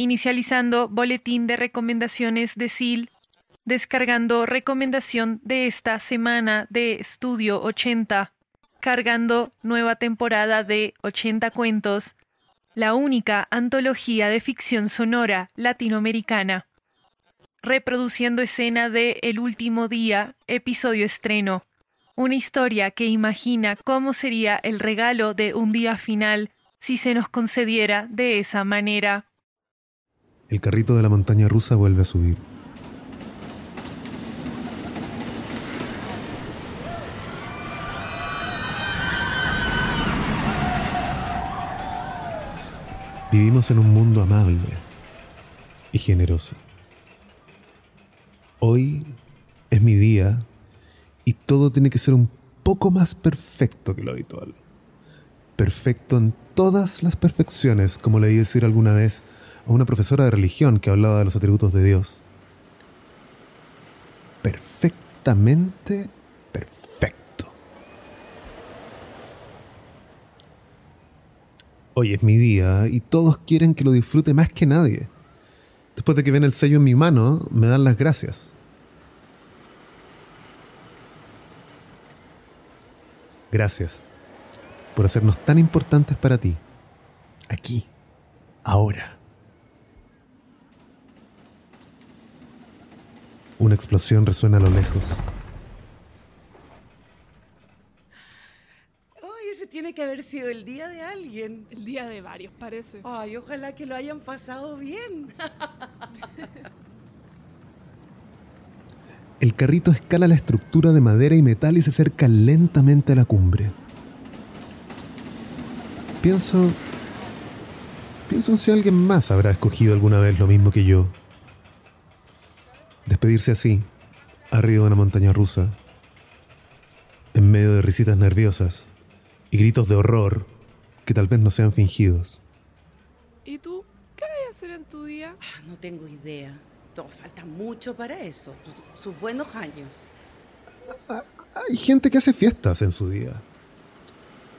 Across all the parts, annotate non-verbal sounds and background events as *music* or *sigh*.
Inicializando boletín de recomendaciones de SIL, descargando recomendación de esta semana de Estudio 80, cargando nueva temporada de 80 cuentos, la única antología de ficción sonora latinoamericana. Reproduciendo escena de El último día, episodio estreno. Una historia que imagina cómo sería el regalo de un día final si se nos concediera de esa manera. El carrito de la montaña rusa vuelve a subir. Vivimos en un mundo amable y generoso. Hoy es mi día y todo tiene que ser un poco más perfecto que lo habitual perfecto en todas las perfecciones, como leí decir alguna vez a una profesora de religión que hablaba de los atributos de Dios. Perfectamente perfecto. Hoy es mi día y todos quieren que lo disfrute más que nadie. Después de que ven el sello en mi mano, me dan las gracias. Gracias por hacernos tan importantes para ti. Aquí, ahora. Una explosión resuena a lo lejos. Ay, ese tiene que haber sido el día de alguien. El día de varios, parece. Ay, ojalá que lo hayan pasado bien. El carrito escala la estructura de madera y metal y se acerca lentamente a la cumbre. Pienso. Pienso en si alguien más habrá escogido alguna vez lo mismo que yo. Despedirse así, arriba de una montaña rusa, en medio de risitas nerviosas y gritos de horror que tal vez no sean fingidos. ¿Y tú? ¿Qué vas a hacer en tu día? Ah, no tengo idea. Todo falta mucho para eso. Sus buenos años. Hay gente que hace fiestas en su día.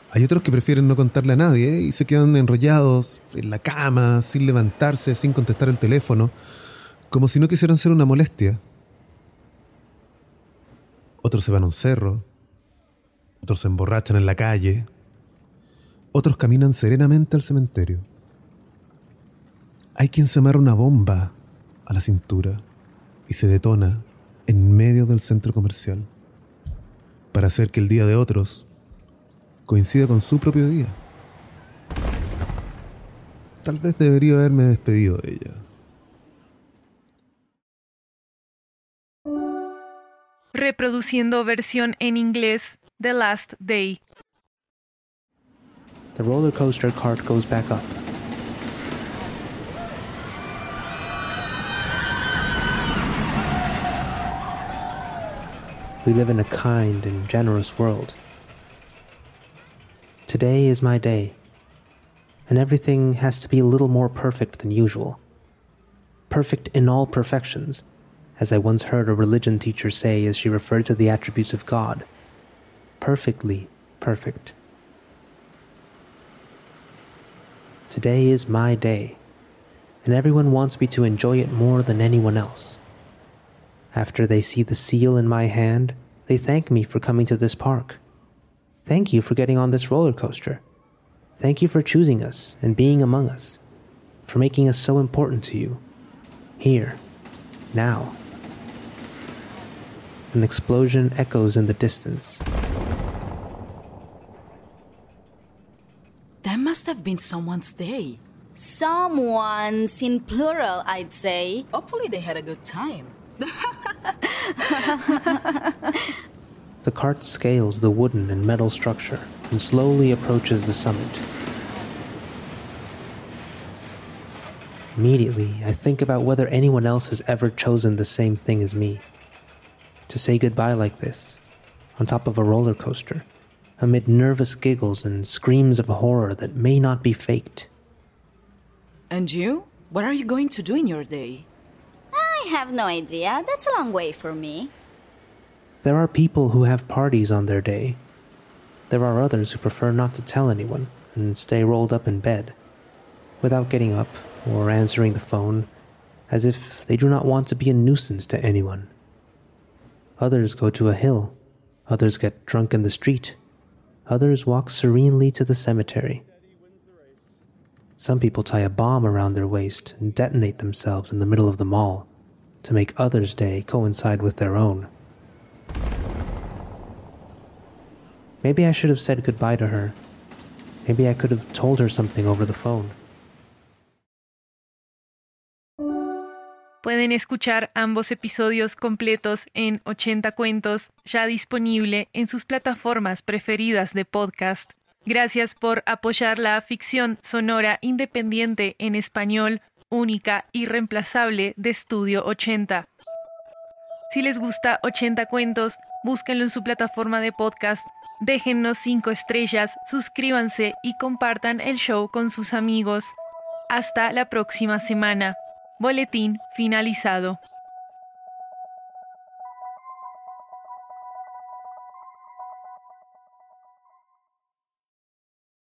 Hay otros que prefieren no contarle a nadie y se quedan enrollados en la cama, sin levantarse, sin contestar el teléfono, como si no quisieran ser una molestia. Otros se van a un cerro, otros se emborrachan en la calle, otros caminan serenamente al cementerio. Hay quien se amarra una bomba a la cintura y se detona en medio del centro comercial para hacer que el día de otros coincide con su propio día. Tal vez debería haberme despedido de ella. Reproduciendo versión en inglés The Last Day. The roller coaster cart goes back up. We live in a kind and generous world. Today is my day, and everything has to be a little more perfect than usual. Perfect in all perfections, as I once heard a religion teacher say as she referred to the attributes of God. Perfectly perfect. Today is my day, and everyone wants me to enjoy it more than anyone else. After they see the seal in my hand, they thank me for coming to this park. Thank you for getting on this roller coaster. Thank you for choosing us and being among us, for making us so important to you. Here, now. An explosion echoes in the distance. That must have been someone's day. Someone's in plural, I'd say. Hopefully, they had a good time. *laughs* The cart scales the wooden and metal structure and slowly approaches the summit. Immediately, I think about whether anyone else has ever chosen the same thing as me. To say goodbye like this, on top of a roller coaster, amid nervous giggles and screams of horror that may not be faked. And you? What are you going to do in your day? I have no idea. That's a long way for me. There are people who have parties on their day. There are others who prefer not to tell anyone and stay rolled up in bed, without getting up or answering the phone, as if they do not want to be a nuisance to anyone. Others go to a hill, others get drunk in the street, others walk serenely to the cemetery. Some people tie a bomb around their waist and detonate themselves in the middle of the mall to make others' day coincide with their own. Maybe I should have said goodbye to her. Maybe I could have told her something over the phone. Pueden escuchar ambos episodios completos en 80 cuentos, ya disponible en sus plataformas preferidas de podcast. Gracias por apoyar la ficción sonora independiente en español, única y reemplazable de Estudio 80. Si les gusta 80 cuentos, búsquenlo en su plataforma de podcast, déjennos 5 estrellas, suscríbanse y compartan el show con sus amigos. Hasta la próxima semana. Boletín finalizado.